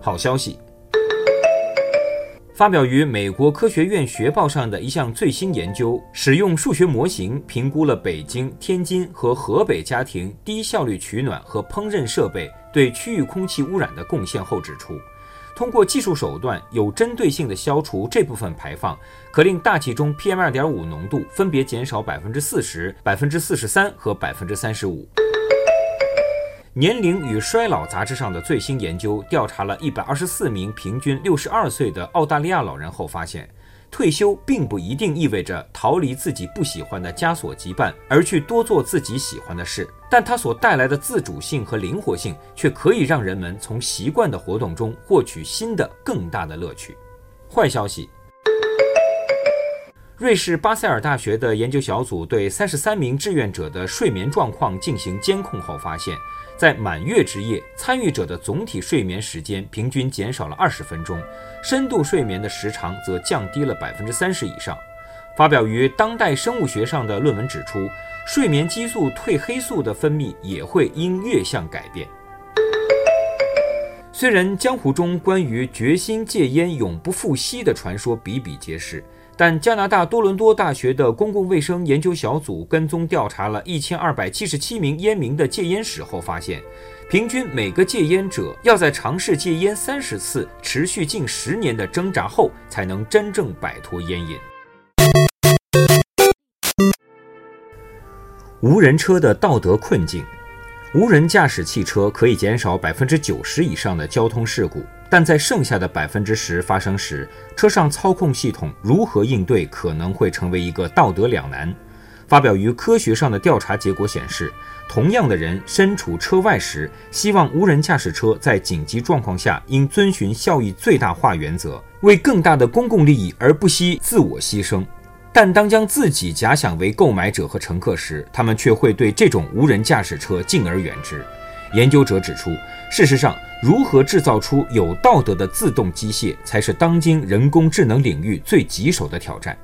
好消息。发表于美国科学院学报上的一项最新研究，使用数学模型评估了北京、天津和河北家庭低效率取暖和烹饪设备对区域空气污染的贡献后指出，通过技术手段有针对性地消除这部分排放，可令大气中 PM2.5 浓度分别减少百分之四十、百分之四十三和百分之三十五。年龄与衰老杂志上的最新研究调查了一百二十四名平均六十二岁的澳大利亚老人后发现，退休并不一定意味着逃离自己不喜欢的枷锁羁绊，而去多做自己喜欢的事。但它所带来的自主性和灵活性，却可以让人们从习惯的活动中获取新的、更大的乐趣。坏消息。瑞士巴塞尔大学的研究小组对三十三名志愿者的睡眠状况进行监控后发现，在满月之夜，参与者的总体睡眠时间平均减少了二十分钟，深度睡眠的时长则降低了百分之三十以上。发表于《当代生物学》上的论文指出，睡眠激素褪黑素的分泌也会因月相改变。虽然江湖中关于决心戒烟永不复吸的传说比比皆是。但加拿大多伦多大学的公共卫生研究小组跟踪调查了一千二百七十七名烟民的戒烟史后发现，平均每个戒烟者要在尝试戒烟三十次、持续近十年的挣扎后，才能真正摆脱烟瘾。无人车的道德困境。无人驾驶汽车可以减少百分之九十以上的交通事故，但在剩下的百分之十发生时，车上操控系统如何应对可能会成为一个道德两难。发表于科学上的调查结果显示，同样的人身处车外时，希望无人驾驶车在紧急状况下应遵循效益最大化原则，为更大的公共利益而不惜自我牺牲。但当将自己假想为购买者和乘客时，他们却会对这种无人驾驶车敬而远之。研究者指出，事实上，如何制造出有道德的自动机械，才是当今人工智能领域最棘手的挑战。